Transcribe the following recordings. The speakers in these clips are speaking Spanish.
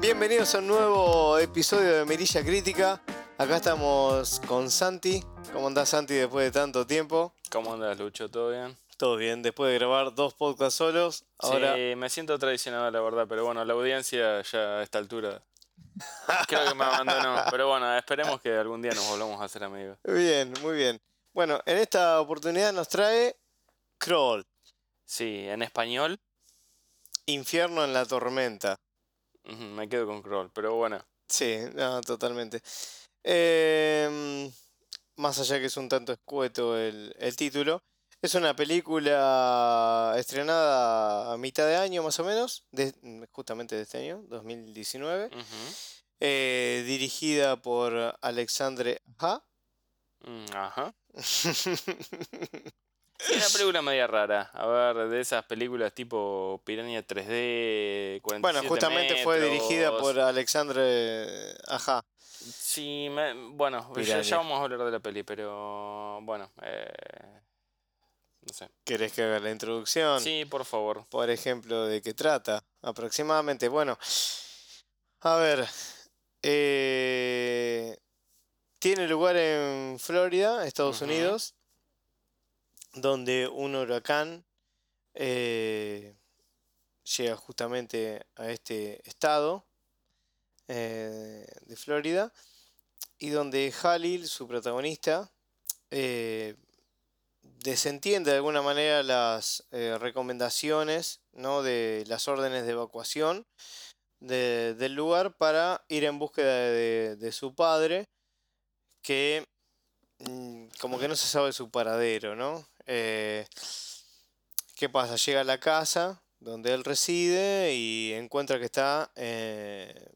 Bienvenidos a un nuevo episodio de Mirilla Crítica. Acá estamos con Santi. ¿Cómo andás Santi después de tanto tiempo? ¿Cómo andas, Lucho? ¿Todo bien? Todo bien, después de grabar dos podcasts solos. Ahora Sí, me siento traicionado, la verdad, pero bueno, la audiencia ya a esta altura creo que me abandonó. Pero bueno, esperemos que algún día nos volvamos a hacer amigos. Bien, muy bien. Bueno, en esta oportunidad nos trae Crawl, Sí, en español Infierno en la Tormenta. Me quedo con Crawl, pero bueno. Sí, no, totalmente. Eh, más allá que es un tanto escueto el, el título, es una película estrenada a mitad de año más o menos, de- justamente de este año, 2019, ujú, eh, dirigida por Alexandre Aja. mm, Ajá. Sí, una película media rara. A ver, de esas películas tipo Piranha 3D, 47 Bueno, justamente fue dirigida por Alexandre Aja. Sí, me- bueno, ya, vamos a hablar de la peli, pero bueno, eh, no sé. ¿Querés que haga la introducción? Sí, por favor. por ejemplo, de qué trata aproximadamente. Bueno, a ver, eh, tiene lugar en Florida, Estados. Unidos, donde un huracán eh, llega justamente a este estado eh, de Florida y donde Halil, su protagonista, eh, desentiende de alguna manera las recomendaciones, ¿no? de las órdenes de evacuación de- del lugar para ir en búsqueda de, de su padre, que mm, como que no se sabe su paradero, ¿no? Eh, ¿qué pasa? Llega a la casa donde él reside y encuentra que está eh,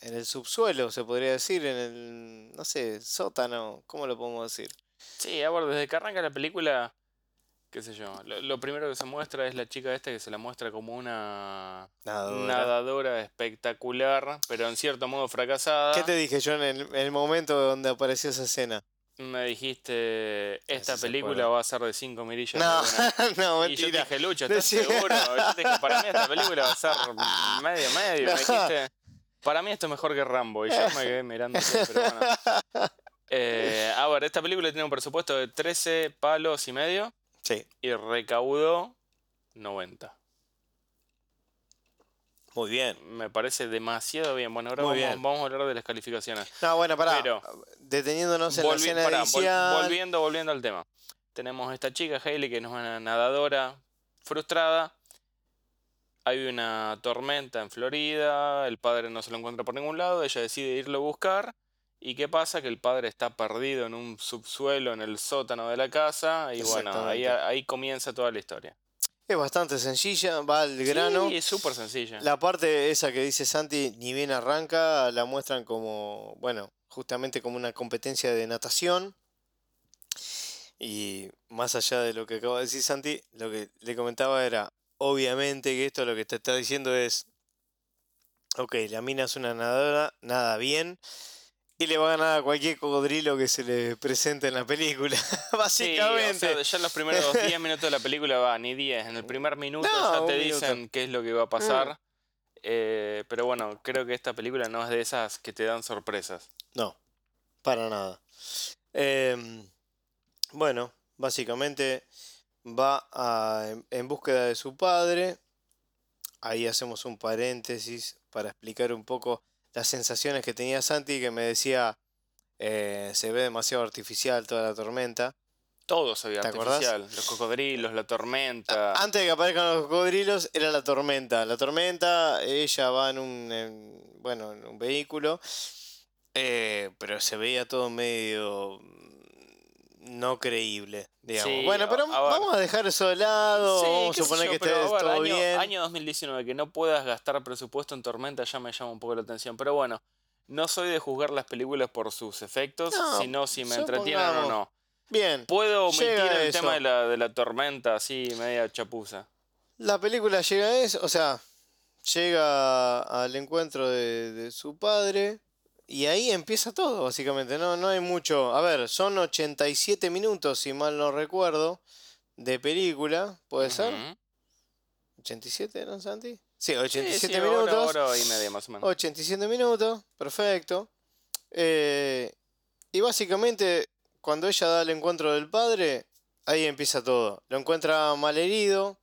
en el subsuelo, se podría decir, en el, no sé, sótano, ¿cómo lo podemos decir? Sí, a ver, desde que arranca la película, qué sé yo, lo, lo primero que se muestra es la chica esta que se la muestra como una Nadadora. nadadora espectacular, pero en cierto modo fracasada. ¿Qué te dije yo en el, en el momento donde apareció esa escena? Me dijiste, esta película va a ser de 5 mirillas. No, no, una. Y yo te mentira. dije, Lucho, ¿estás seguro? Yo te dije, para mí esta película va a ser medio, medio. No. Me dijiste, para mí esto es mejor que Rambo. Y yo me quedé mirando, pero bueno. Eh, a ver, esta película tiene un presupuesto de 13 palos y medio Sí, y recaudó 90. Muy bien. Me parece demasiado bien. Bueno, ahora vamos, bien. vamos a hablar de las calificaciones. No, bueno, pará. Pero- Deteniéndonos en la Volvi- escena pará, vol- volviendo, volviendo al tema. Tenemos esta chica, Hailey, que es una nadadora frustrada. Hay una tormenta en Florida, el padre no se lo encuentra por ningún lado, ella decide irlo a buscar. ¿Y qué pasa? Que el padre está perdido en un subsuelo, en el sótano de la casa. Y bueno, ahí, ahí comienza toda la historia. Es bastante sencilla, va al grano. Sí, es súper sencilla. La parte esa que dice Santi, ni bien arranca, la muestran como, bueno, justamente como una competencia de natación. Y más allá de lo que acaba de decir Santi, lo que le comentaba era, obviamente que esto lo que te está diciendo es, ok, la mina es una nadadora, nada bien, y le va a ganar a cualquier cocodrilo que se le presente en la película, Sí, o básicamente. sea, ya en los primeros 10 minutos de la película va, ni 10. En el primer minuto No, ya te minuto. dicen qué es lo que va a pasar. Eh, pero bueno, creo que esta película no es de esas que te dan sorpresas. No, para nada. Em, bueno, básicamente va a- en búsqueda de su padre. Ahí hacemos un paréntesis para explicar un poco las sensaciones que tenía Santi, que me decía, eh, se ve demasiado artificial toda la tormenta. Todo se veía artificial. Los cocodrilos, la tormenta. Antes de que aparezcan los cocodrilos, era la tormenta. La tormenta, ella va en un, en- bueno, en un vehículo, eh, pero se veía todo medio mm, no creíble, digamos. Sí, bueno, pero a- vamos a dejar eso de lado, Sí, vamos a suponer yo, que esté todo año, bien. año 2019, que no puedas gastar presupuesto en tormenta ya me llama un poco la atención. Pero bueno, no soy de juzgar las películas por sus efectos, No, sino si me entretienen o no. Bien, Puedo omitir el eso. tema de la, de la tormenta así, media chapuza. la película llega a eso, o sea, llega al encuentro de, de su padre. Y ahí empieza todo, básicamente. No, no hay mucho. A ver, son 87 minutos, si mal no recuerdo, de película. ¿Puede ser? Ujú. ¿87 eran, Santi? Sí, Sí, 87 sí, hora, minutos. hora y media más o menos. 87 minutos, perfecto. Eh, y básicamente, cuando ella da el encuentro del padre, ahí empieza todo. Lo encuentra mal herido,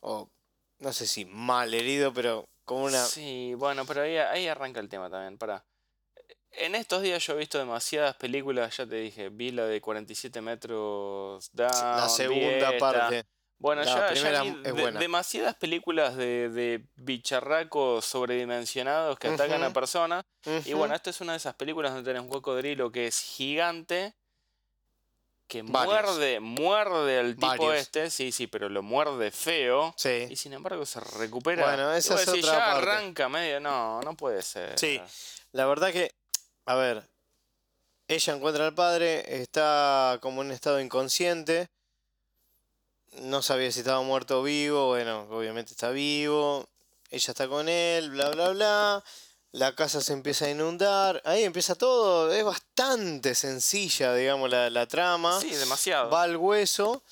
o no sé si mal herido, pero como una... Sí, bueno, pero ahí, ahí arranca el tema también. Para. En estos días yo he visto demasiadas películas, ya te dije, vi la de 47 metros down, la segunda parte. Bueno, La ya, ya primera vi es de- buena. demasiadas películas de, de bicharracos sobredimensionados que atacan a personas. Y bueno, esta es una de esas películas donde tenés un cocodrilo que es gigante, que Varios. muerde, muerde al tipo Varios. este, sí, sí, pero lo muerde feo. Sí. Y sin embargo se recupera. Bueno, esa es decís, otra ya parte. arranca medio. No, no puede ser. Sí. La verdad que, a ver, ella encuentra al padre, está como en un estado inconsciente, no sabía si estaba muerto o vivo, bueno, obviamente está vivo, ella está con él, bla, bla, bla, la casa se empieza a inundar, ahí empieza todo, es bastante sencilla, digamos, la, la trama, Sí, demasiado. va al hueso,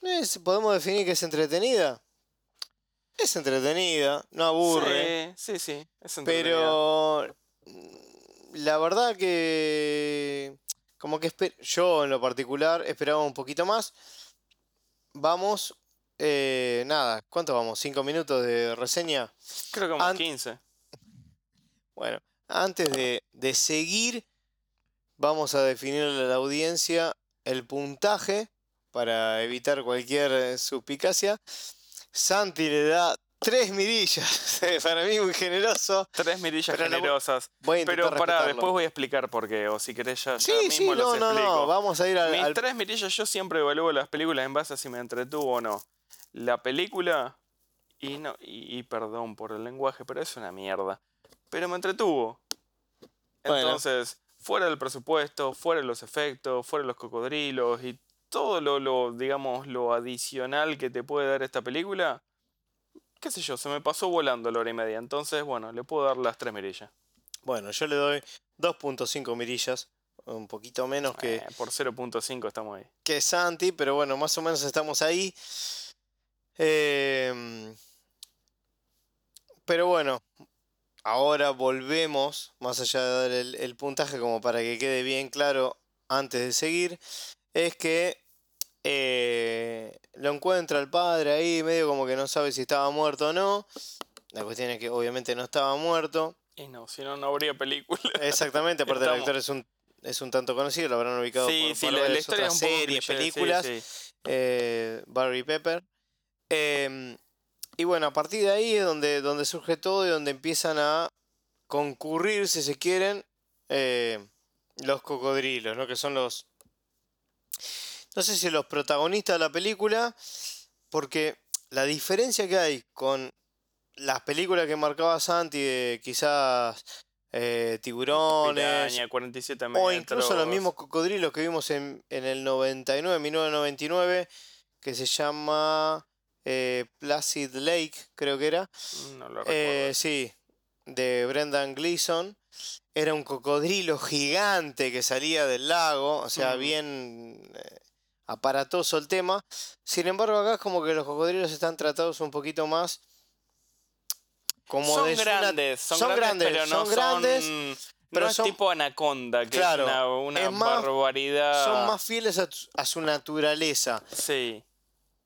Es- podemos definir que es entretenida. Es entretenida, no aburre. Sí, sí, sí. Es entretenida. Pero la verdad que como que yo en lo particular esperaba un poquito más. Vamos, eh, nada, ¿cuánto vamos? ¿Cinco minutos de reseña? Creo que como an- 15. Bueno, antes de, de seguir, vamos a definirle a la audiencia el puntaje para evitar cualquier eh, suspicacia. Santi le da tres mirillas, para mí muy generoso. Tres mirillas Pero generosas. Voy a Pero respetarlo. después voy a explicar por qué. O si querés ya, ya Sí, mismo sí, los no, no, explico. no, vamos a ir al... Mis al- tres mirillas yo siempre evalúo las películas en base a si me entretuvo o no. La película, y no, y, y perdón por el lenguaje, pero es una mierda. Pero me entretuvo. Bueno. Entonces, fuera del presupuesto, fuera de los efectos, fuera de los cocodrilos y todo lo, lo, digamos, lo adicional que te puede dar esta película, qué sé yo, se me pasó volando la hora y media. Entonces, bueno, le puedo dar las tres mirillas. Bueno, yo le doy 2.5 mirillas, un poquito menos que, Eh, por 0.5 estamos ahí. que Santi, pero bueno, más o menos estamos ahí. Em, pero bueno, ahora volvemos, más allá de dar el, el puntaje como para que quede bien claro antes de seguir, es que eh, lo encuentra el padre ahí, medio como que no sabe si estaba muerto o no. La cuestión es que obviamente no estaba muerto. Y no, si no, no habría película. Exactamente, aparte el Estamos- actor es un, es un tanto conocido, lo habrán ubicado Sí, por, sí, la, historia otras series, cliché, sí, películas, sí. eh, Barry Pepper. Em, y bueno, a partir de ahí es donde, donde surge todo y donde empiezan a concurrir, si se quieren, eh, los cocodrilos, ¿no? Que son los... No sé si los protagonistas de la película, porque la diferencia que hay con las películas que marcaba Santi de quizás eh, tiburones, Piraña, 47 o incluso los mismos cocodrilos que vimos en, en el 99, 1999, que se llama eh, Placid Lake, creo que era. No lo Eh, recuerdo. sí, de Brendan Gleeson. Era un cocodrilo gigante que salía del lago, o sea, bien eh, aparatoso el tema. Sin embargo, acá es como que los cocodrilos están tratados un poquito más como son de una- grandes, son, son grandes, pero no son grandes, pero no son- es tipo anaconda, que Claro, es una, una es más- barbaridad. son más fieles a su naturaleza. Sí.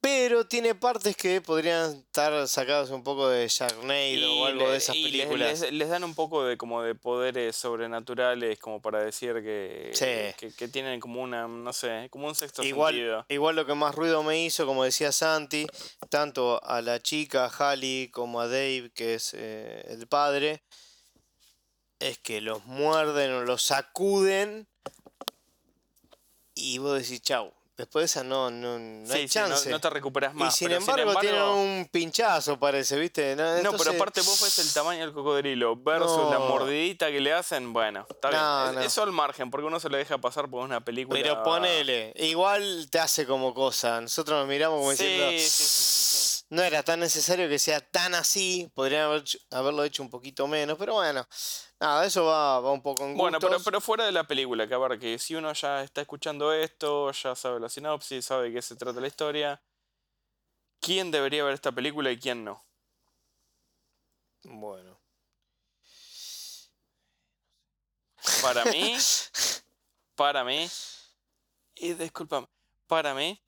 Pero tiene partes que podrían estar sacadas un poco de Sharknado o algo le- de esas películas. Les, les dan un poco de como de poderes sobrenaturales, como para decir que, Sí. que, que tienen como una, no sé, como un sexto Igual, sentido. igual lo que más ruido me hizo, como decía Santi, tanto a la chica, a Hallie, como a Dave, que es eh, el padre, es que los muerden o los sacuden y vos decís chau. Después de esa no, no, no Sí, hay sí, no- chance. no, te recuperas y más. sin pero embargo, tienen un pinchazo, parece, ¿viste? No, No, pero entonces- aparte vos ves el tamaño del cocodrilo versus la mordidita que le hacen, bueno, está bien. Es- Eso al margen, porque uno se lo deja pasar por una película. Pero ponele, igual te hace como cosa. Nosotros nos miramos como Sí, diciendo, sí, sí, sí, sí. No era tan necesario que sea tan así, podrían haber haberlo hecho un poquito menos, pero bueno, nada, eso va, va un poco en Bueno, pero, pero fuera de la película, que a ver, que si uno ya está escuchando esto, ya sabe la sinopsis, sabe de qué se trata la historia, ¿quién debería ver esta película y quién no? Bueno. Para mí, para mí, y discúlpame, para mí,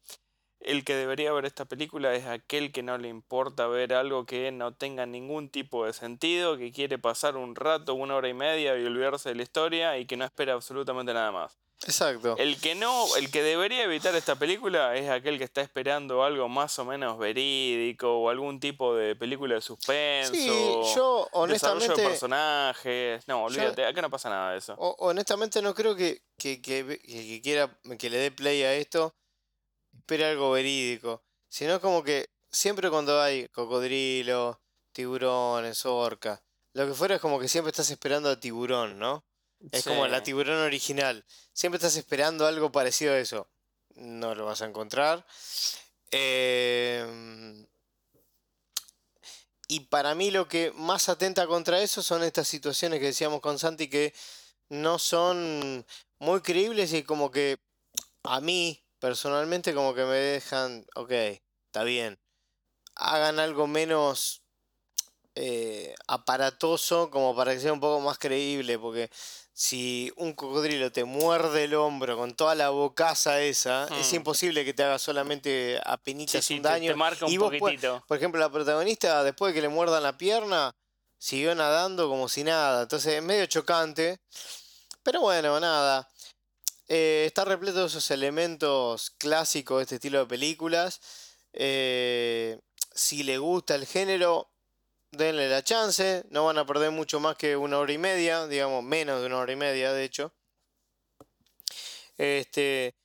el que debería ver esta película es aquel que no le importa ver algo que no tenga ningún tipo de sentido, que quiere pasar un rato, una hora y media y olvidarse de la historia y que no espera absolutamente nada más. Exacto. El que no, el que debería evitar esta película es aquel que está esperando algo más o menos verídico o algún tipo de película de suspenso. Sí, yo honestamente. Desarrollo de personajes. No, olvídate, acá no pasa nada de eso. ho- honestamente no creo que, que- que quiera que le dé play a esto. Espere algo verídico. Sino como que siempre cuando hay cocodrilo, tiburones, orca, lo que fuera es como que siempre estás esperando a tiburón, ¿no? Es como la tiburón original. Siempre estás esperando algo parecido a eso. No lo vas a encontrar. Em, y para mí lo que más atenta contra eso son estas situaciones que decíamos con Santi que no son muy creíbles y como que a mí personalmente como que me dejan, ok, está bien. Hagan algo menos eh, aparatoso como para que sea un poco más creíble, porque si un cocodrilo te muerde el hombro con toda la bocaza esa, es Hmm. imposible que te haga solamente Sí, apenitas sí, un te- daño. te marca un y vos pue- poquitito. por ejemplo, la protagonista, después de que le muerdan la pierna, siguió nadando como si nada. Entonces es medio chocante. Pero bueno, nada. Eh, está repleto de esos elementos clásicos de este estilo de películas. Eh, si le gusta el género, denle la chance. No van a perder mucho más que una hora y media, digamos, menos de una hora y media, de hecho. Este,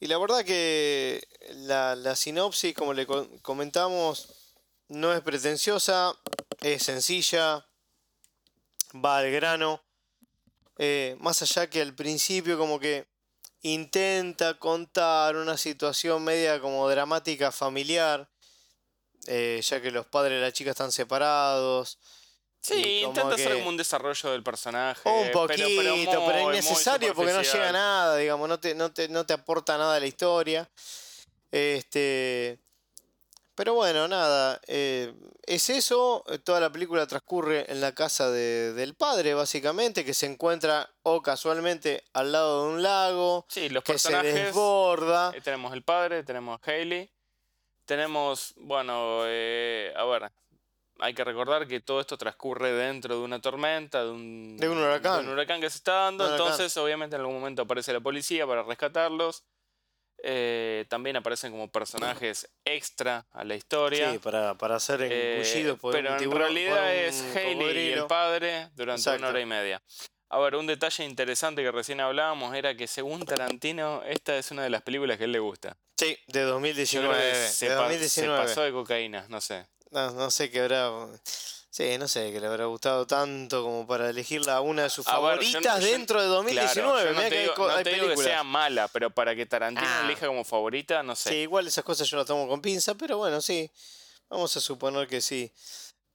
y la verdad que la, la sinopsis, como le co- comentamos, no es pretenciosa, es sencilla, va al grano. eh, más allá que al principio como que intenta contar una situación media como dramática familiar, eh, ya que los padres de la chica están separados. Sí, intenta hacer como un desarrollo del personaje. un poquito, pero, pero, muy, muy innecesario porque no llega a nada, digamos, no te, no te, no te aporta nada a la historia. Este. Pero bueno, nada. eh, es eso. eh, Toda la película transcurre en la casa de- del padre, básicamente, que se encuentra o casualmente al lado de un lago, Sí, los que se personajes. desborda. eh, tenemos el padre, tenemos a Hailey. Tenemos, bueno, eh, a ver, hay que recordar que todo esto transcurre dentro de una tormenta, de un, De un huracán. de un huracán que se está dando. Entonces, obviamente, en algún momento aparece la policía para rescatarlos. Eh, también aparecen como personajes extra a la historia. Sí, para, para ser Eh, engullidos por pero un en tiburón. realidad es un Hailey y el padre durante Exacto. una hora y media. A ver, un detalle interesante que recién hablábamos era que según Tarantino, esta es una de las películas que a él le gusta. Sí, de Yo 2019. creo que de se, pa- se 2019. pasó de cocaína, no sé. No, no sé qué habrá. Sí, no sé, que le habrá gustado tanto como para elegirla una de sus A ver, yo favoritas yo- dentro de 2019. Claro, yo no que hay no hay te digo que sea mala, pero para que Tarantino Ah. elija como favorita, no sé. Sí, igual esas cosas yo las tomo con pinza, pero bueno, sí. Vamos a suponer que sí.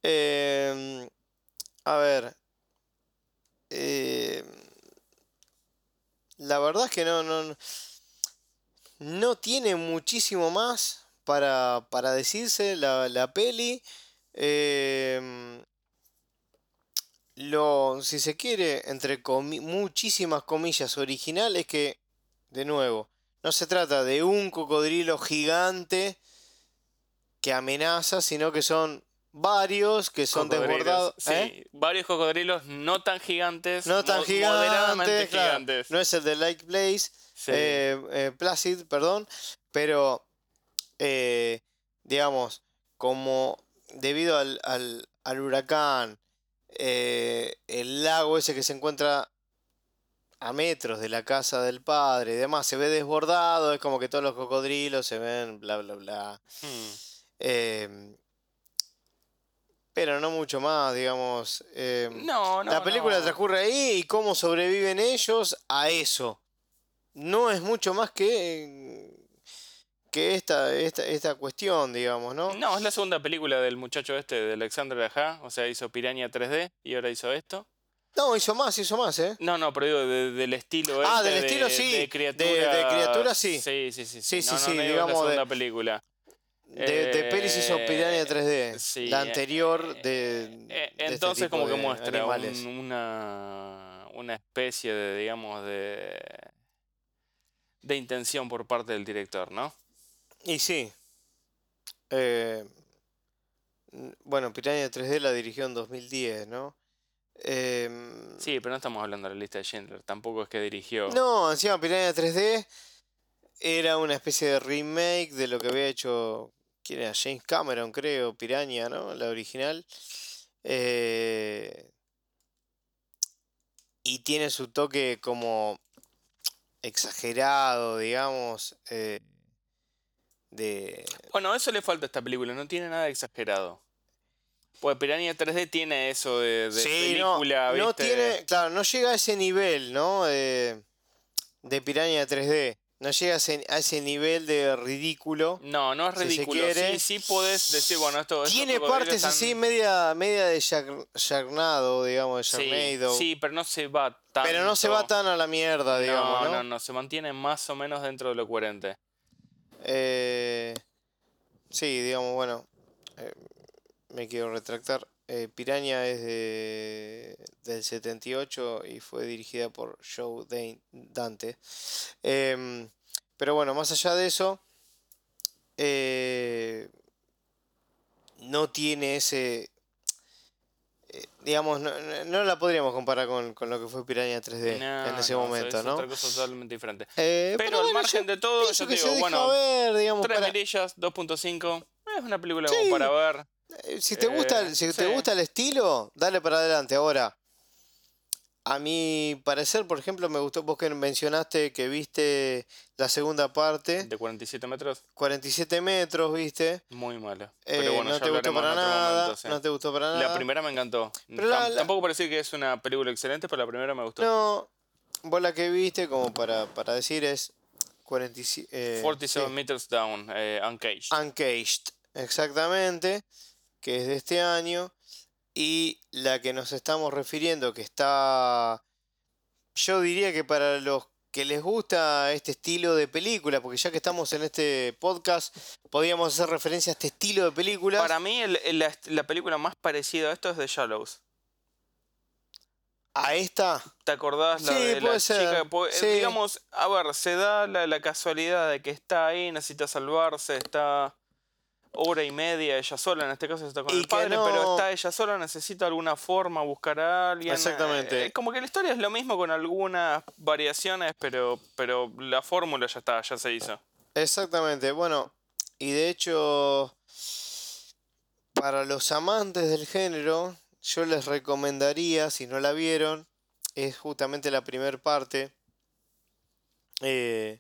Em, a ver. em, la verdad es que no, no, no tiene muchísimo más para, para decirse la, la peli. Em, lo, si se quiere, entre comi- muchísimas comillas, original es que, de nuevo, no se trata de un cocodrilo gigante que amenaza, sino que son varios que son desbordados. Sí, ¿eh? varios cocodrilos no tan gigantes. No tan gigantes, Moderadamente claro, gigantes. No es el de Lake Place, Sí. eh, eh, Placid, perdón, pero digamos, como debido al, al- al huracán, eh, el lago ese que se encuentra a metros de la casa del padre y demás se ve desbordado, es como que todos los cocodrilos se ven, bla, bla, bla. Hmm. Em, pero no mucho más, digamos. em, No, no. la película no. transcurre ahí y cómo sobreviven ellos a eso. No es mucho más que, que esta, esta, esta cuestión, digamos, ¿no? No, es la segunda película del muchacho este, de Alexander Aja. O sea, hizo Piranha 3D y ahora hizo esto. No, hizo más, hizo más, ¿eh? No, no, pero digo de- del estilo Ah, este, del de- estilo, sí, De criaturas. de criaturas, sí. Sí, sí, sí. Sí, sí, no, sí, no digo digamos la de- segunda película. De, de pelis hizo Piranha 3D. Eh, sí, la eh, anterior eh, de. eh, este entonces como que muestra un- una, una especie de, digamos, de, de intención por parte del director, ¿no? Y sí. Eh, bueno, Piranha 3D la dirigió en 2010, ¿no? Em, Sí, pero no estamos hablando de la lista de Schindler, tampoco es que dirigió. No, encima Piranha 3D era una especie de remake de lo que había hecho. ¿Quién era? James Cameron, creo, Piranha, ¿no? La original. Eh, y tiene su toque como exagerado, digamos. eh, de. Bueno, eso le falta a esta película, no tiene nada exagerado. Pues Piranha 3D tiene eso de, de Sí, no, película, no ¿viste? tiene, claro, no llega a ese nivel, ¿no? De, de Piranha 3D. No llega a ese, a ese nivel de ridículo. No, no es si ridículo. quiere. Sí, sí podés decir, bueno, esto estos Tiene partes están- así media, media de Sharknado, digamos, de Sí, Sharknado. sí, pero no se va tanto. pero no se va tan a la mierda, digamos, no, ¿no? no, no, se mantiene más o menos dentro de lo coherente. Eh, sí, digamos, bueno, eh, me quiero retractar. Eh, Piranha es de, del 78 y fue dirigida por Joe Dan- Dante. Em, pero bueno, más allá de eso, eh, no tiene ese... eh, digamos, no, no- la podríamos comparar con, con lo que fue Piranha 3D No, en ese no, momento, es ¿no? otra cosa totalmente diferente. Eh, Pero al bueno, margen de todo, yo que te se digo, bueno, ver, digamos, Tres para- mirillas, 2.5. Es una película Sí. como para ver. Eh, Si te gusta, Eh, si te gusta el estilo, dale para adelante. Ahora, a mi parecer, por ejemplo, me gustó vos que mencionaste que viste la segunda parte, De 47 metros, 47 metros, viste. muy mala. Eh, Pero bueno, no ya te gustó para nada, momento, sí. no te gustó para nada. La primera me encantó. Pero la- la- Tampoco parece que es una película excelente, pero la primera me gustó. No, vos la que viste, como para, para decir, es 47, eh, 47 sí, meters down, eh, uncaged. Uncaged, exactamente, que es de este año. Y la que nos estamos refiriendo, que está, yo diría que para los que les gusta este estilo de película, porque ya que estamos en este podcast, podríamos hacer referencia a este estilo de películas. Para mí, el- el- la, la película más parecida a esto es The Shallows. A esta, ¿Te acordás la Sí, de la puede ser, chica? Eh, sí. Digamos, a ver, se da la, la casualidad de que está ahí, necesita salvarse, está hora y media ella sola, en este caso está con Y el padre, pero está ella sola, necesita alguna forma, buscar a alguien. Exactamente. eh, como que la historia es lo mismo con algunas variaciones, pero, pero la fórmula ya está, ya se hizo. exactamente, bueno, y de hecho, para los amantes del género, yo les recomendaría, si no la vieron, es justamente la primera parte, eh,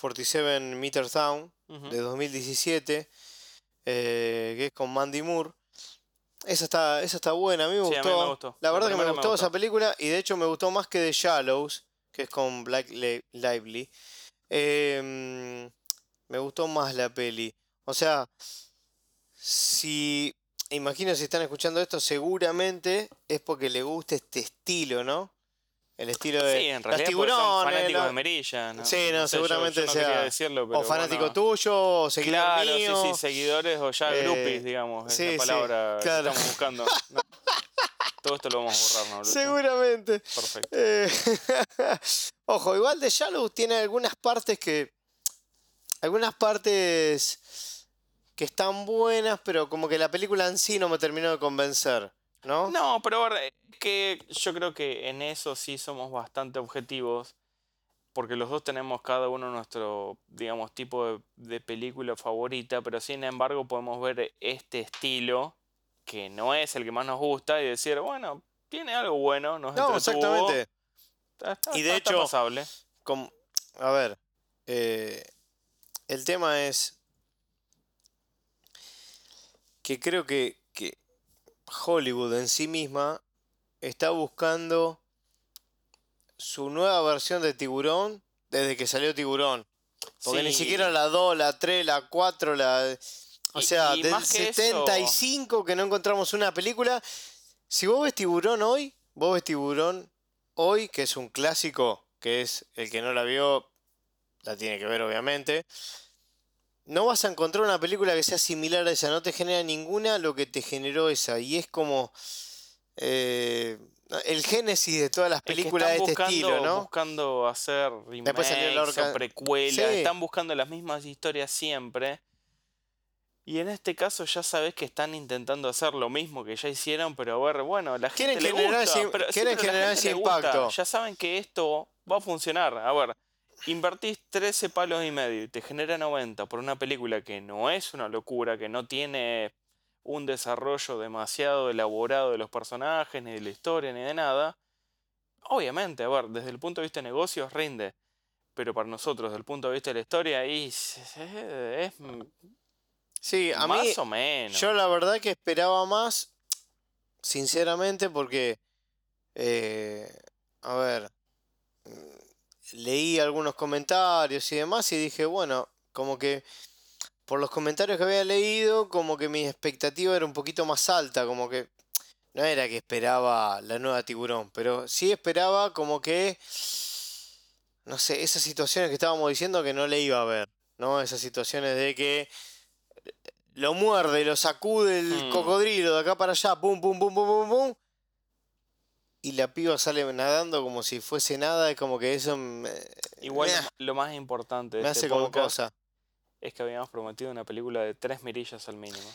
47 Meters Down, Ujú. de 2017, eh, que es con Mandy Moore. Esa está, esa está buena, a mí me Sí, a gustó. mí me gustó. La La verdad que me gustó, esa película y de hecho me gustó más que The Shallows, que es con Black Li- Lively. Em, me gustó más la peli. O sea, si imagino si están escuchando esto, seguramente es porque le gusta este estilo, ¿no? El estilo de Sí, en realidad tiburones, fanáticos la- de Merilla, ¿no? Sí, no, sé, seguramente yo no sea quería decirlo, pero o fanático bueno. tuyo, o seguidor Claro, mío. sí, sí, seguidores o ya Eh, groupies, digamos, sí, es la palabra claro. que estamos buscando. No. Todo esto lo vamos a borrar, ¿no? Seguramente. Perfecto. Eh, Ojo, igual de Shallow tiene algunas partes que. Algunas partes que están buenas, pero como que la película en sí no me terminó de convencer, ¿no? No, pero que yo creo que en eso sí somos bastante objetivos, porque los dos tenemos cada uno nuestro, digamos, tipo de, de película favorita, pero sin embargo podemos ver este estilo, que no es el que más nos gusta, y decir, bueno, tiene algo bueno, nos No, entretuvo, exactamente. está- está- Y de está hecho, pasable. Como- a ver, eh, el tema es que creo que Hollywood en sí misma está buscando su nueva versión de Tiburón desde que salió Tiburón. Porque ni siquiera la 2, la 3, la 4, la... O Y- sea, y del más que eso- 75 que no encontramos una película. Si vos ves Tiburón hoy, vos ves Tiburón hoy, que es un clásico, que es el que no la vio, la tiene que ver obviamente. No vas a encontrar una película que sea similar a esa, no te genera ninguna lo que te generó esa. Y es como eh, el génesis de todas las Es que películas de están este estilo, buscando, ¿no? buscando hacer remakes o precuelas, Sí. están buscando las mismas historias siempre. Y en este caso ya sabes que están intentando hacer lo mismo que ya hicieron, pero a ver, bueno, la gente Quieren le generar gusta, ese- pero, sí, quieren la generar gente ese gusta, impacto. Ya saben que esto va a funcionar. A ver, invertís 13 palos y medio y te genera 90 por una película que no es una locura, que no tiene un desarrollo demasiado elaborado de los personajes, ni de la historia, ni de nada. Obviamente, a ver, desde el punto de vista de negocios rinde. Pero para nosotros, desde el punto de vista de la historia, ahí es, es- Sí, a más mí, o menos. yo la verdad que esperaba más, sinceramente, porque, eh, a ver, leí algunos comentarios y demás y dije, bueno, como que por los comentarios que había leído, como que mi expectativa era un poquito más alta, como que no era que esperaba la nueva tiburón, pero sí esperaba como que, no sé, esas situaciones que estábamos diciendo que no le iba a ver, ¿no? Esas situaciones de que lo muerde, lo sacude el Hmm. cocodrilo de acá para allá, pum, pum, pum, pum, pum, pum. Y la piba sale nadando como si fuese nada, es como que eso me, Igual me, lo, más importante de me este hace como cosa. es que habíamos prometido una película de tres mirillas al mínimo.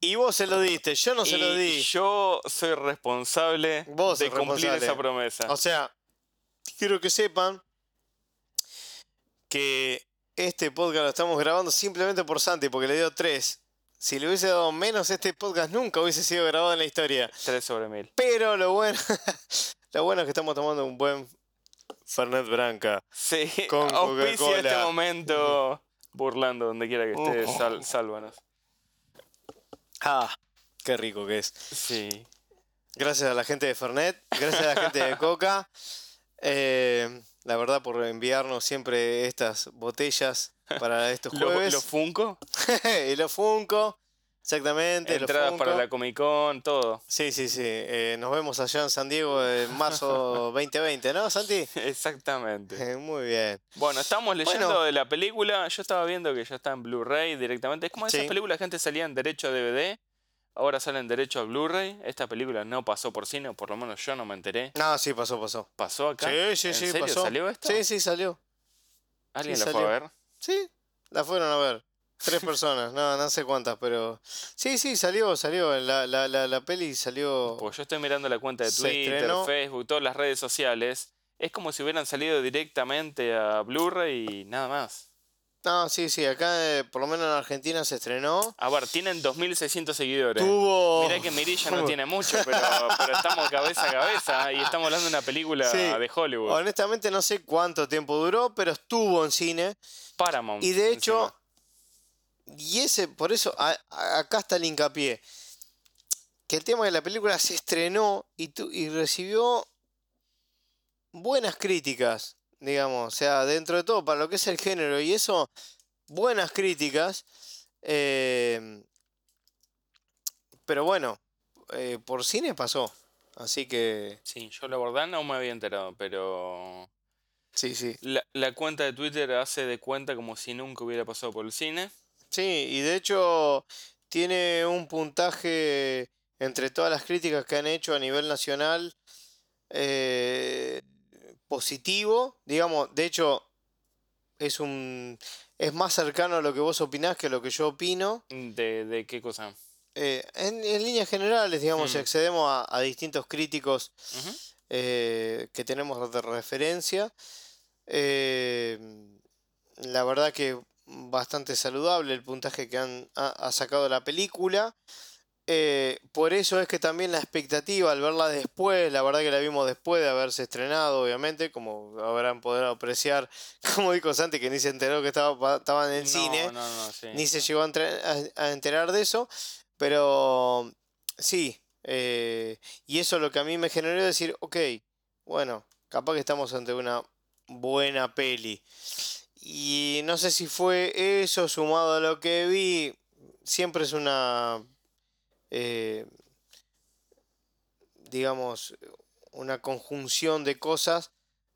Y vos se lo diste, yo no se lo di. yo soy responsable Vos de cumplir responsable. esa promesa. O sea, quiero que sepan que este podcast lo estamos grabando simplemente por Santi, porque le dio 3. Si le hubiese dado menos, este podcast nunca hubiese sido grabado en la historia. 3 sobre 1000. Pero lo bueno, lo bueno es que estamos tomando un buen Fernet Branca. Sí, Con este Coca-Cola. momento burlando donde quiera que estés, Oh. sal- sálvanos. Ah, qué rico que es. Sí. Gracias a la gente de Fernet, gracias a la gente de Coca. eh, la verdad por enviarnos siempre estas botellas para estos Los jueves. lo Funko, y los Funko, exactamente. los entradas para la Comic Con, todo. Sí, sí, sí. eh, nos vemos allá en San Diego en marzo 2020, ¿no, Santi? Exactamente. Eh, muy bien. Bueno, estamos leyendo Bueno. de la película. Yo estaba viendo que ya está en Blu-ray directamente. Es como esas Sí. películas que antes salían derecho a DVD. Ahora salen derecho a Blu-ray. Esta película no pasó por cine, o por lo menos yo no me enteré. No, sí, pasó, pasó. ¿Pasó acá? Sí, sí, ¿En sí, serio pasó. salió esto? Sí, sí, salió. ¿Alguien sí, la fue a salió. ver? Sí, la fueron a ver. Tres personas, no, no sé cuántas, pero. Sí, sí, salió, salió. La, la, la, la peli salió. Pues yo estoy mirando la cuenta de Se Twitter, estrenó. Facebook, todas las redes sociales. Es como si hubieran salido directamente a Blu-ray y nada más. No, sí, sí, acá eh, por lo menos en Argentina se estrenó. A ver, tienen 2.600 seguidores. Tuvo. Mirá que Mirilla no tiene mucho, pero, pero estamos cabeza a cabeza y estamos hablando de una película Sí. de Hollywood. Honestamente no sé cuánto tiempo duró, pero estuvo en cine. Paramount. Y de hecho, encima. y ese, por eso, a- a- acá está el hincapié. Que el tema de la película se estrenó y, tu- y recibió buenas críticas, digamos. O sea, dentro de todo, para lo que es el género y eso, buenas críticas. eh, pero bueno, eh, por cine pasó. Así que, Sí, yo la verdad no me había enterado, pero sí, sí. la, la cuenta de Twitter hace de cuenta como si nunca hubiera pasado por el cine. Sí, y de hecho tiene un puntaje entre todas las críticas que han hecho a nivel nacional eh, positivo, digamos, de hecho es un es más cercano a lo que vos opinás que a lo que yo opino. ¿De, de qué cosa? Eh, en, en líneas generales, digamos, si Mm. accedemos a, a distintos críticos eh, que tenemos de referencia. Eh, la verdad que bastante saludable el puntaje que han, ha, ha sacado la película. Eh, por eso es que también la expectativa al verla después, la verdad que la vimos después de haberse estrenado, obviamente, como habrán podido apreciar, como dijo Santi, que ni se enteró que estaba, estaban en el No, cine, no, no, sí. ni se llegó a enterar de eso, pero sí, eh, y eso lo que a mí me generó decir, ok, bueno, capaz que estamos ante una buena peli. Y no sé si fue eso sumado a lo que vi, siempre es una, eh, digamos, una conjunción de cosas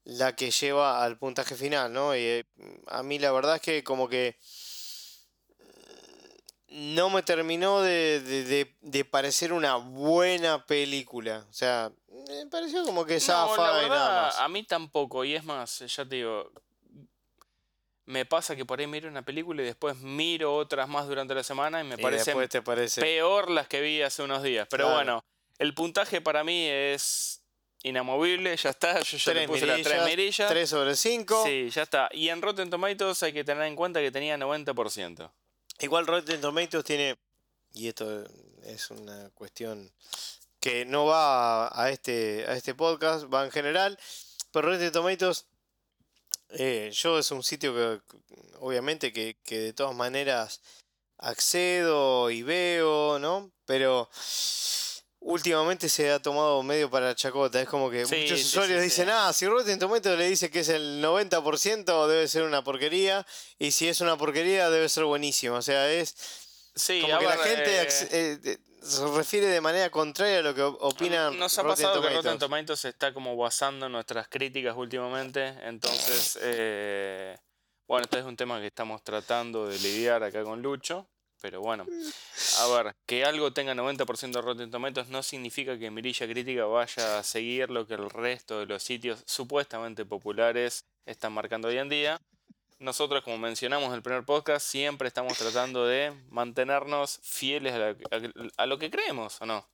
la que lleva al puntaje final, ¿no? Y eh, a mí la verdad es que como que no me terminó de, de- de- de parecer una buena película. O sea, me pareció como que No, zafa y nada más. a mí tampoco. Y es más, ya te digo, me pasa que por ahí miro una película y después miro otras más durante la semana y me Y parecen parece. peor las que vi hace unos días. Pero Claro. bueno, el puntaje para mí es inamovible, ya está. Yo ya le puse las tres mirillas, mirillas. 3 sobre 5. Sí, ya está. Y en Rotten Tomatoes hay que tener en cuenta que tenía 90%. Igual Rotten Tomatoes tiene, y esto es una cuestión que no va a este, a este podcast, va en general, pero Rotten Tomatoes, eh, yo es un sitio que obviamente que, que de todas maneras accedo y veo, ¿no? Pero últimamente se ha tomado medio para la chacota, es como que Sí, muchos sí, usuarios sí, dicen, ah, si Rotten Tomatoes le dice que es el 90% debe ser una porquería, y si es una porquería debe ser buenísimo, o sea, es... Sí, Como que la gente eh, se refiere de manera contraria a lo que op- opinan Nos ha Rotten pasado que Tomatoes. Rotten Tomatoes está como basando nuestras críticas últimamente. Entonces, eh, bueno, este es un tema que estamos tratando de lidiar acá con Lucho. Pero bueno, a ver, que algo tenga 90% de Rotten Tomatoes no significa que Mirilla Crítica vaya a seguir lo que el resto de los sitios supuestamente populares están marcando hoy en día. Nosotros, como mencionamos en el primer podcast, siempre estamos tratando de mantenernos fieles a, la- a- a lo que creemos, ¿o no?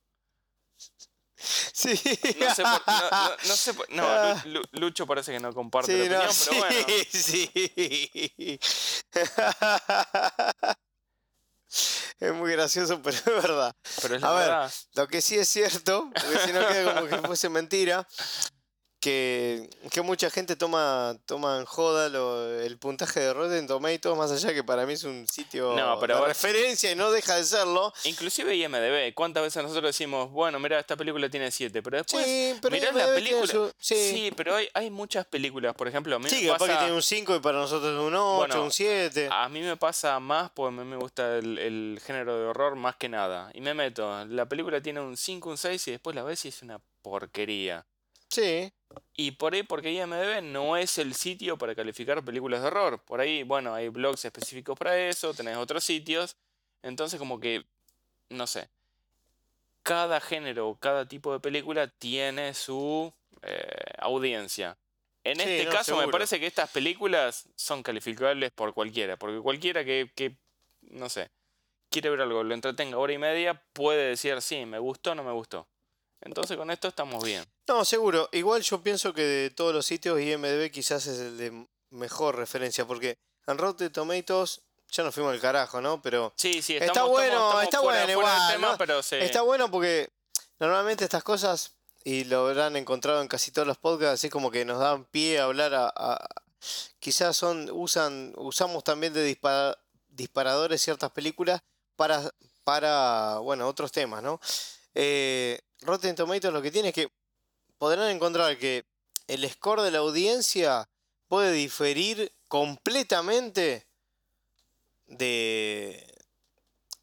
Sí. No sé por, no, no- no sé por- no, Ah. Lu- Lu- Lucho parece que no comparte Sí, la opinión, pero bueno. sí, sí. Es muy gracioso, pero es verdad. Pero es A ver. Lo que sí es cierto, porque si no queda como que fuese mentira, que, que mucha gente toma, toma en joda lo- el puntaje de Rotten Tomatoes, más allá que para mí es un sitio No, pero de referencia y no deja de serlo. Inclusive IMDB, ¿cuántas veces nosotros decimos, bueno, mira, esta película tiene 7, pero después Sí, pero mirás IMDb la película. su- Sí. sí. pero hay, hay muchas películas, por ejemplo, a mí Sí, me capaz que pasa, tiene un 5 y para nosotros es un 8, Bueno, un 7. a mí me pasa más porque a mí me gusta el, el género de horror más que nada. Y me meto, la película tiene un 5, un 6 y después la ves y es una porquería. Sí, Y por ahí, porque IMDB no es el sitio para calificar películas de horror. Por ahí, bueno, hay blogs específicos para eso, tenés otros sitios. Entonces, como que, no sé. Cada género o cada tipo de película tiene su eh, audiencia. En Sí, este no, caso, me parece que estas películas son calificables por cualquiera. Porque cualquiera que, que, no sé, quiere ver algo, lo entretenga hora y media, puede decir, sí, me gustó o no me gustó. Entonces, con esto estamos bien. no, seguro. Igual yo pienso que de todos los sitios IMDB quizás es el de mejor referencia, porque en Rotten Tomatoes ya nos fuimos al carajo, ¿no? Pero Sí, sí, Está bueno, estamos- estamos está fuera- bueno fuera del igual, tema, ¿no? pero sí. está bueno porque normalmente estas cosas, y lo habrán encontrado en casi todos los podcasts, así como que nos dan pie a hablar a... a- quizás son usan usamos también de dispara- disparadores ciertas películas para, para bueno, otros temas, ¿no? Eh, Rotten Tomatoes lo que tiene es que podrán encontrar que el score de la audiencia puede diferir completamente de,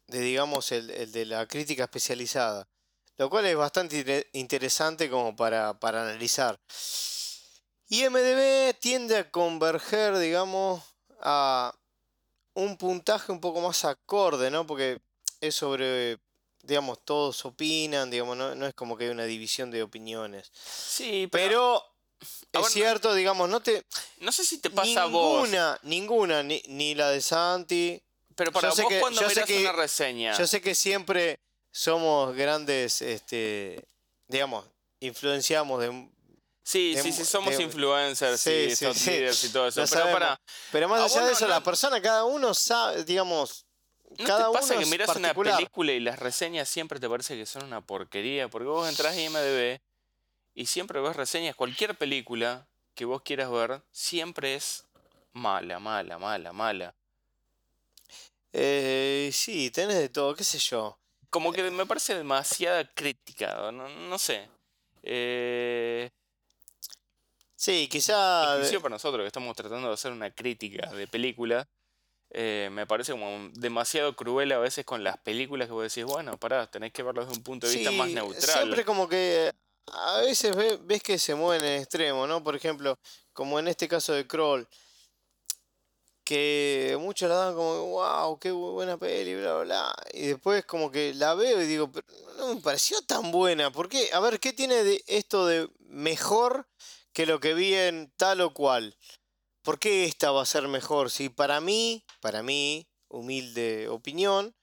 digamos, el, de la crítica especializada. Lo cual es bastante inter- interesante como para, para analizar. IMDB tiende a converger, digamos, a un puntaje un poco más acorde, ¿no? Porque es sobre, digamos, todos opinan, digamos, no, no es como que hay una división de opiniones. Sí, pero, Pero es ver, cierto, digamos, no te... no sé si te pasa a vos, Ninguna, ninguna, ni, ni la de Santi. pero para yo vos que- cuando yo sé mirás que- una reseña, Yo sé que siempre somos grandes, este, digamos, influenciamos de... sí, de- sí, sí, somos de- influencers Sí, sí, sí, y todo eso, pero para, Pero más allá de no- eso, no- la persona, cada uno sabe, digamos, ¿no te pasa uno que es mirás una película y las reseñas siempre te parece que son una porquería? Porque vos entras a IMDb y siempre ves reseñas, cualquier película que vos quieras ver, siempre es mala, mala, mala, mala. Eh, sí, tenés de todo, qué sé yo. Como que me parece demasiada crítica, no, no sé. Eh, Sí, quizá... inclusive para nosotros que estamos tratando de hacer una crítica de película, eh, me parece como demasiado cruel a veces con las películas que vos decís, bueno, pará, tenés que verlo desde un punto de vista más neutral. Siempre como que a veces ve- ves que se mueven en extremo, ¿no? Por ejemplo, como en este caso de Kroll, que muchos la dan como, wow, qué bu- buena peli, bla, bla, bla. Y después como que la veo y digo, pero no me pareció tan buena. ¿Por qué? A ver, ¿qué tiene de esto de mejor que lo que vi en tal o cual? ¿Por qué esta va a ser mejor? Si para mí, para mí, humilde opinión,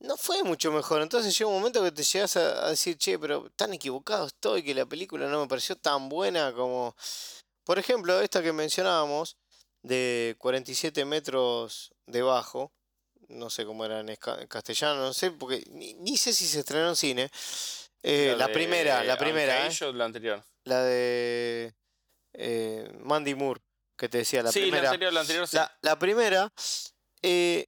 no fue mucho mejor. Entonces llega un momento que te llegas a, a decir, che, pero tan equivocado estoy que la película no me pareció tan buena como... Por ejemplo, esta que mencionábamos, de 47 metros debajo, no sé cómo era en, castellano, no sé, porque ni, ni sé si se estrenó en cine. Eh, la, de primera, la primera, ¿eh? La anterior. la de eh, Mandy Moore, que te decía, la sí, la primera. anterior, la anterior sí. La, la primera, eh,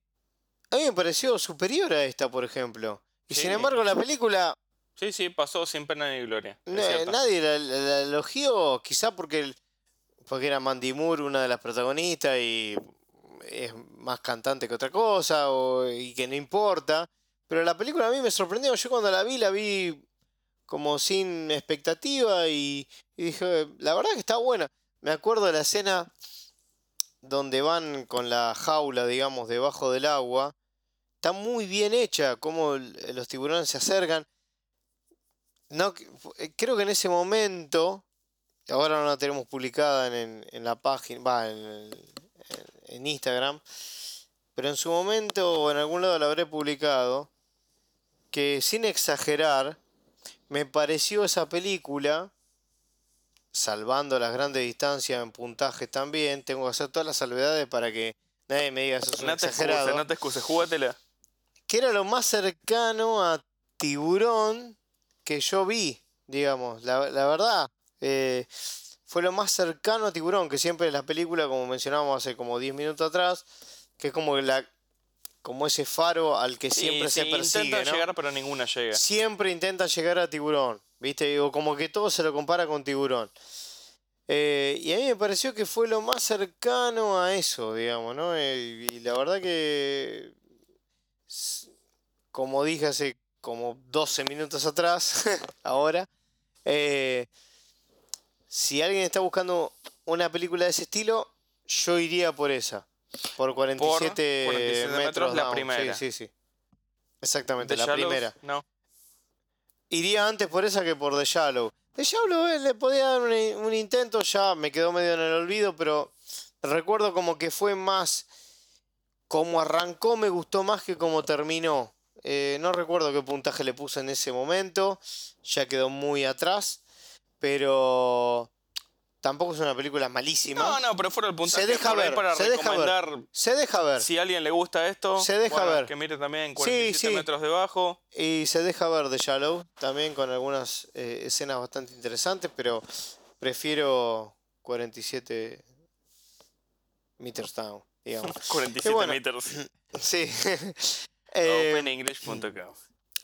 a mí me pareció superior a esta, por ejemplo. Y sin embargo, la película Sí, sí, pasó sin pena ni gloria. na- nadie la, la- la elogió, quizá porque, el- porque era Mandy Moore una de las protagonistas y es más cantante que otra cosa, o, y que no importa. Pero la película a mí me sorprendió. Yo cuando la vi, la vi como sin expectativa y, y dije, la verdad que está buena. Me acuerdo de la escena donde van con la jaula, digamos, debajo del agua. Está muy bien hecha, como los tiburones se acercan. No, eh, creo que en ese momento, ahora no la tenemos publicada en, la página, va, en- en Instagram, pero en su momento o en algún lado la habré publicado, que sin exagerar, me pareció esa película, salvando las grandes distancias en puntajes también, tengo que hacer todas las salvedades para que nadie me diga eso es un No te excuses, no te excuses, júgatela. que era lo más cercano a tiburón que yo vi, digamos. La, la verdad, eh, fue lo más cercano a tiburón, que siempre en la película, como mencionábamos hace como 10 minutos atrás, que es como la como ese faro al que siempre Sí, se sí, persigue, intentan ¿no? llegar, pero ninguna llega. Siempre intenta llegar a tiburón, ¿viste? Digo, como que todo se lo compara con tiburón. Eh, y a mí me pareció que fue lo más cercano a eso, digamos, ¿no? Eh, y la verdad que, como dije hace como 12 minutos atrás, ahora, eh, si alguien está buscando una película de ese estilo, yo iría por esa. Por 47, 47 metros, metros, la primera. Sí, sí, sí. Exactamente, The la Shallows, primera. No. Iría antes por esa que por The Shallow. The Shallow eh, le podía dar un, un intento, ya me quedó medio en el olvido, pero recuerdo como que fue más. Como arrancó, me gustó más que como terminó. Eh, no recuerdo qué puntaje le puse en ese momento, ya quedó muy atrás, pero tampoco es una película malísima. No, no, pero fuera el puntaje deja por ahí ver, para se deja ver. Se deja ver. Si a alguien le gusta esto, Se deja bueno, ver. que mire también Sí, 47 sí. metros debajo. Y se deja ver The Shallow también con algunas eh, escenas bastante interesantes, pero prefiero 47 meters down, digamos. 47 bueno. metros. Sí. Eh, Openenglish.com.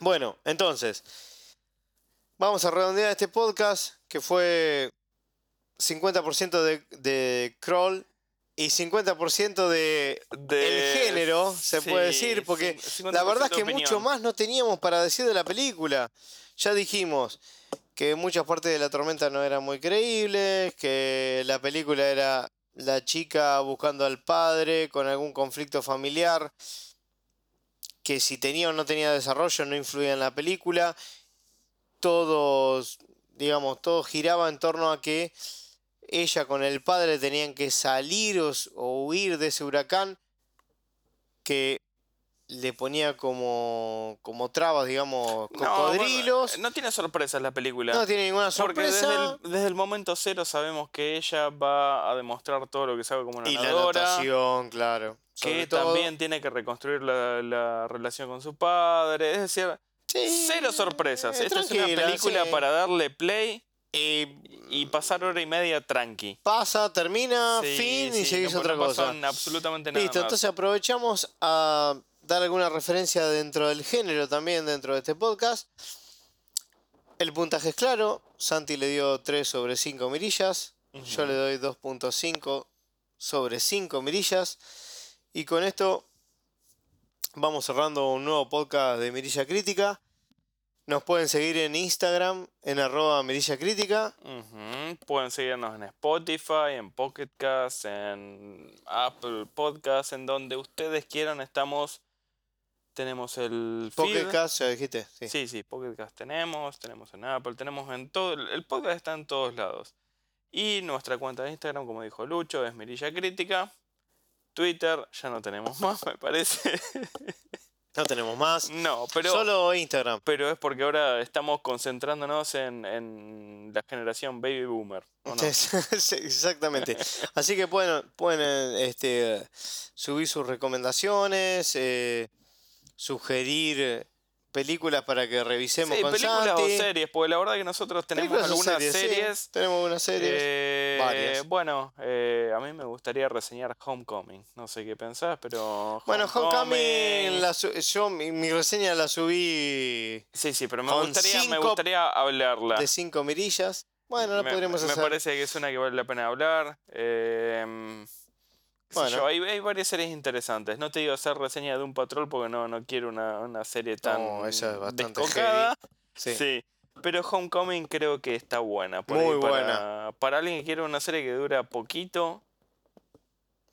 bueno, entonces, vamos a redondear este podcast que fue 50% de, de crawl y 50% de De- el género, se sí, puede decir, porque la verdad es 50% que opinión. mucho más no teníamos para decir de la película. Ya dijimos que muchas partes de la tormenta no eran muy creíbles, que la película era la chica buscando al padre con algún conflicto familiar, que si tenía o no tenía desarrollo no influía en la película. Todos, digamos, todo giraba en torno a que ella con el padre tenían que salir o, huir de ese huracán que le ponía como, como trabas, digamos, No, cocodrilos. bueno, no tiene sorpresas la película. No, tiene ninguna Porque desde sorpresa. el, desde el momento cero sabemos que ella va a demostrar todo lo que sabe como Y la nadadora. natación, claro. que todo- también tiene que reconstruir la, la relación con su padre. Es decir, Sí, cero sorpresas. Esta es una película sí. para darle play Eh, y pasar hora y media tranqui. pasa, termina, Sí, fin sí, y seguís no, otra no cosa. absolutamente nada Listo, más. entonces aprovechamos a dar alguna referencia dentro del género también, dentro de este podcast. El puntaje es claro, Santi le dio 3 sobre 5 mirillas, yo le doy 2.5 sobre 5 mirillas. Y con esto vamos cerrando un nuevo podcast de Mirilla Crítica. Nos pueden seguir en Instagram, en arroba Mirilla Crítica. Pueden seguirnos en Spotify, en Pocket Cast, en Apple Podcast, en donde ustedes quieran. Estamos. Tenemos el Pocket feed. Cast, ya dijiste. Sí. Sí, sí, Pocket Cast tenemos, tenemos en Apple, tenemos en todo. El podcast está en todos lados. Y nuestra cuenta de Instagram, como dijo Lucho, es Mirilla Crítica. Twitter, ya no tenemos más, me parece. No tenemos más. no, pero. Solo Instagram. Pero es porque ahora estamos concentrándonos en, en la generación baby boomer. ¿o no? Exactamente. Así que pueden, pueden este, subir sus recomendaciones, eh, sugerir películas para que revisemos Sí, con películas Santi. o series, porque la verdad que nosotros tenemos algunas series, sí, series. tenemos algunas series. eh, varias. Bueno, eh, a mí me gustaría reseñar Homecoming. No sé qué pensás, pero. bueno, Homecoming, la yo mi, mi reseña la subí Sí, sí, pero me gustaría, me cinco gustaría hablarla. de 5 mirillas. Bueno, la me, podríamos me hacer. parece que es una que vale la pena hablar. Eh, sé Bueno. yo, hay, hay varias series interesantes. No te digo hacer reseña de un patrol porque no, no quiero una, una serie tan No, esa es bastante descocada. Sí. Sí. Pero Homecoming creo que está buena. por Muy buena. Para alguien que quiere una serie que dura poquito.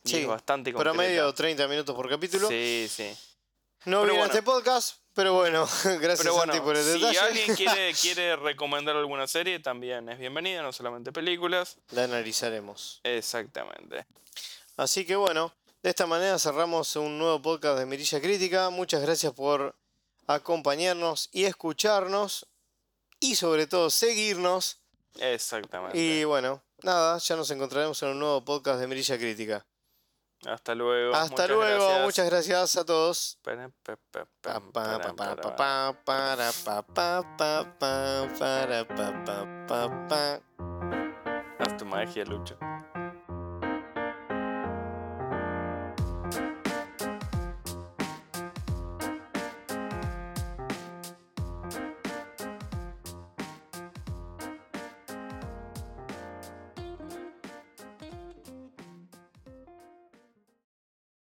Y Sí, es bastante completa. Promedio 30 minutos por capítulo. Sí, sí. No viene bueno. este podcast, pero bueno, gracias Pero bueno, Santi por el si detalle. alguien quiere, quiere recomendar alguna serie, también es bienvenido, no solamente películas. La analizaremos. Exactamente. Así que bueno, de esta manera cerramos un nuevo podcast de Mirilla Crítica. Muchas gracias por acompañarnos y escucharnos y sobre todo seguirnos. Exactamente. Y bueno, nada, ya nos encontraremos en un nuevo podcast de Mirilla Crítica. Hasta luego. Hasta muchas luego, gracias. muchas gracias a todos. Haz tu magia, Lucho.